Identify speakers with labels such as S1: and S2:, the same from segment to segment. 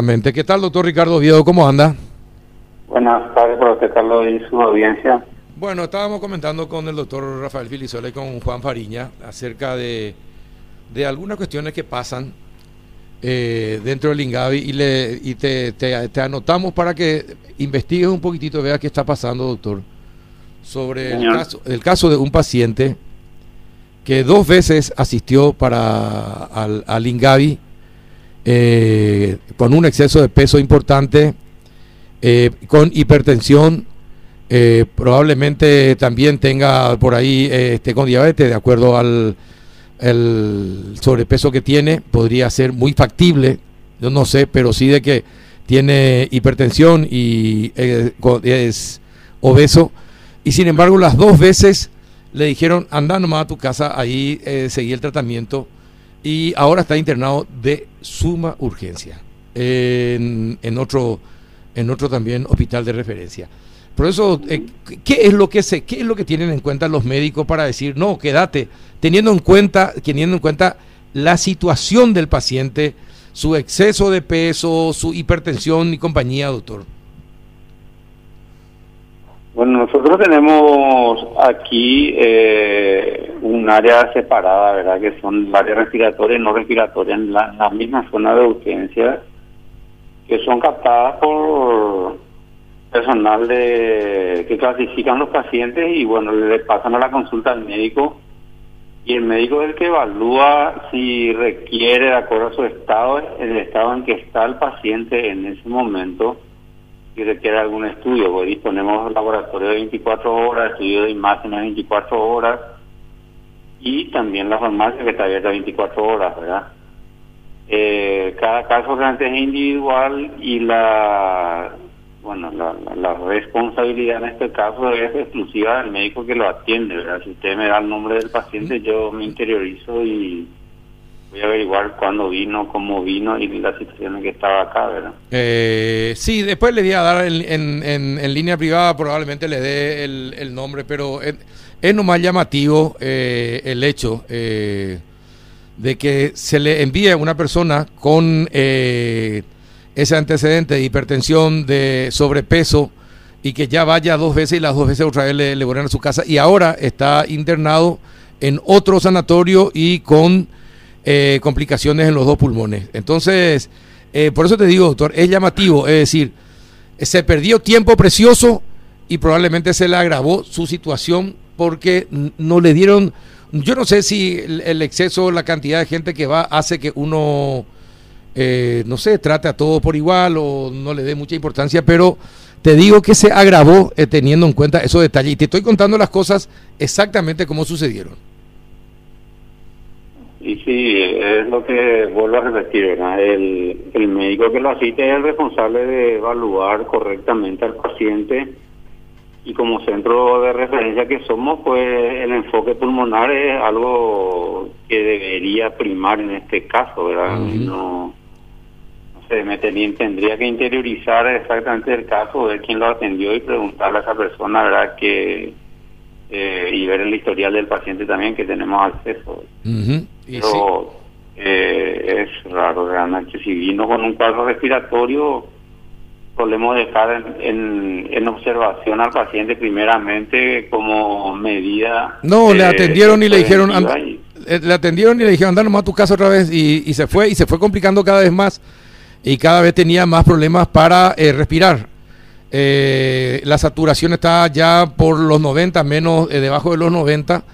S1: ¿Qué tal, doctor Ricardo Oviedo? ¿Cómo anda?
S2: Buenas tardes usted, Carlos, y su audiencia.
S1: Bueno, estábamos comentando con el doctor Rafael Filisola y con Juan Fariña acerca de, de algunas cuestiones que pasan eh, dentro del INGAVI y, le, y te, te, anotamos para que investigues un poquitito, veas qué está pasando, doctor, sobre el caso, el caso de un paciente que dos veces asistió para al, al INGAVI eh, con un exceso de peso importante, eh, con hipertensión, eh, probablemente también tenga por ahí este, con diabetes, de acuerdo al sobrepeso que tiene, podría ser muy factible, yo no sé, pero sí de que tiene hipertensión y es obeso. Y sin embargo, las dos veces le dijeron, anda nomás a tu casa, ahí seguí el tratamiento y ahora está internado de suma urgencia en, en, otro, en otro también hospital de referencia. Por eso, eh, ¿qué es lo que se, qué es lo que tienen en cuenta los médicos para decir no, quédate, teniendo en cuenta, teniendo en cuenta la situación del paciente, su exceso de peso, su hipertensión y compañía, doctor?
S2: Nosotros tenemos aquí eh, un área separada, ¿verdad? Que son áreas respiratorias y no respiratorias en la, misma zona de urgencia, que son captadas por personal de que clasifican los pacientes y bueno, le pasan a la consulta al médico y el médico es el que evalúa si requiere, de acuerdo a su estado, el estado en que está el paciente en ese momento si requiere algún estudio, pues disponemos laboratorio de 24 horas, estudio de imágenes de 24 horas y también la farmacia que está abierta 24 horas, ¿verdad? Eh, cada caso realmente es individual y la bueno la, la, responsabilidad en este caso es exclusiva del médico que lo atiende, ¿verdad? Si usted me da el nombre del paciente, yo me interiorizo y voy a averiguar cuándo vino, cómo vino y la situación en que estaba acá, ¿verdad?
S1: Eh, sí, después le voy a dar en, en, línea privada, probablemente le dé el, nombre, pero es, es nomás llamativo eh, el hecho eh, de que se le envíe a una persona con eh, ese antecedente de hipertensión, de sobrepeso, y que ya vaya dos veces y las dos veces otra vez le, le a su casa, y ahora está internado en otro sanatorio y con eh, complicaciones en los dos pulmones. Entonces, eh, por eso te digo, doctor, es llamativo, es decir, se perdió tiempo precioso y probablemente se le agravó su situación porque no le dieron, yo no sé si el, exceso, la cantidad de gente que va hace que uno, eh, no sé, trate a todo por igual o no le dé mucha importancia, pero te digo que se agravó teniendo en cuenta esos detalles y te estoy contando las cosas exactamente como sucedieron.
S2: Y sí, es lo que vuelvo a repetir, ¿verdad? El, el médico que lo asiste es el responsable de evaluar correctamente al paciente y como centro de referencia que somos, pues el enfoque pulmonar es algo que debería primar en este caso, ¿verdad? No, no sé, me tendría que interiorizar exactamente el caso, de quién lo atendió y preguntarle a esa persona, ¿verdad? Que eh, y ver el historial del paciente también que tenemos acceso. Pero eh, es raro realmente. Si vino con un cuadro respiratorio, podemos dejar en, en, observación al paciente primeramente como medida.
S1: No, le atendieron y le dijeron, eh, le atendieron y le dijeron, anda nomás a tu casa otra vez y, y, se fue y se fue complicando cada vez más y cada vez tenía más problemas para respirar. Eh, la saturación está ya por los 90, menos eh, debajo de los 90.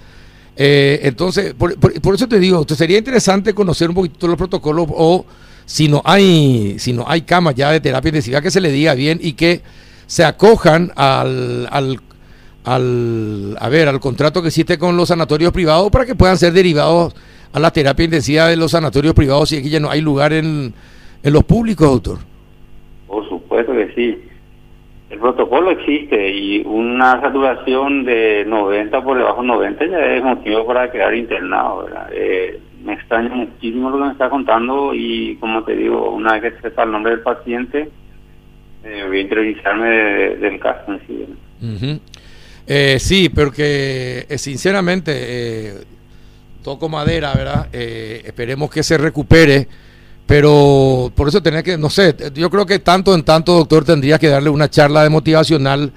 S1: Eh, entonces, por, eso te digo, sería interesante conocer un poquito los protocolos o si no hay si no hay camas ya de terapia intensiva que se le diga bien y que se acojan al, al, al a ver al contrato que existe con los sanatorios privados para que puedan ser derivados a la terapia intensiva de los sanatorios privados si aquí ya no hay lugar en, en los públicos, doctor.
S2: Por supuesto que sí. El protocolo existe y una saturación de 90 por debajo de 90 ya es motivo para quedar internado. Eh, me extraña muchísimo lo que me está contando y como te digo, una vez que sepa el nombre del paciente, eh, voy a interiorizarme del caso
S1: sí. Eh, sí, porque sinceramente toco madera, ¿verdad? esperemos que se recupere Pero por eso tenía que, no sé, yo creo que tanto en tanto, doctor, tendría que darle una charla de motivacional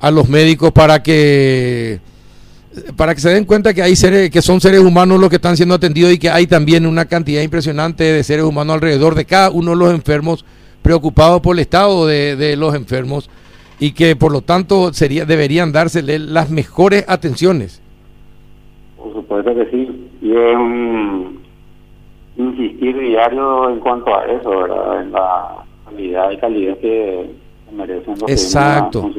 S1: a los médicos para que para que se den cuenta que hay seres que son seres humanos los que están siendo atendidos y que hay también una cantidad impresionante de seres humanos alrededor de cada uno de los enfermos preocupados por el estado de, los enfermos y que por lo tanto sería deberían dársele las mejores atenciones.
S2: Por supuesto que sí. Y un insistir diario en cuanto a eso, ¿verdad? En la calidad y calidad que merecen los
S1: Exacto.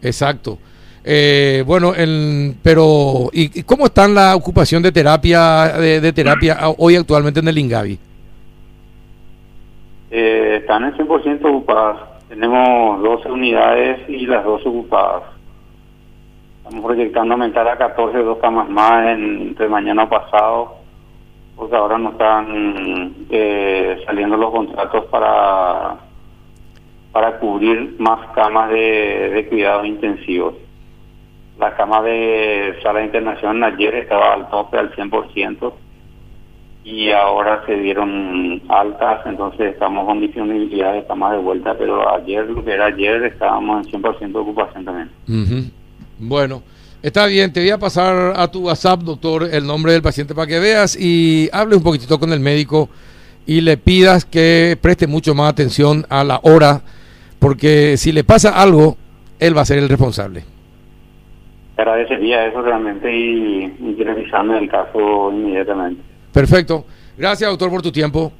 S1: Exacto. Eh, bueno, el, pero ¿y, cómo está la ocupación de terapia de, terapia hoy actualmente en el Ingavi?
S2: Eh, están en 100% ocupadas. Tenemos 12 unidades y las dos ocupadas. Estamos proyectando aumentar a 14 dos camas más entre mañana pasado, porque ahora no están eh, saliendo los contratos para para cubrir más camas de, de cuidados intensivos. La cama de sala internacional ayer estaba al tope al 100% y ahora se dieron altas, entonces estamos con disponibilidad de camas de vuelta, pero ayer, lo que era ayer, estábamos en 100% de ocupación también.
S1: Bueno, está bien, te voy a pasar a tu WhatsApp, doctor, el nombre del paciente para que veas y hable un poquitito con el médico y le pidas que preste mucho más atención a la hora, porque si le pasa algo, él va a ser el responsable
S2: agradecería eso realmente y, y revisando el caso inmediatamente.
S1: Perfecto. Gracias, doctor, por tu tiempo.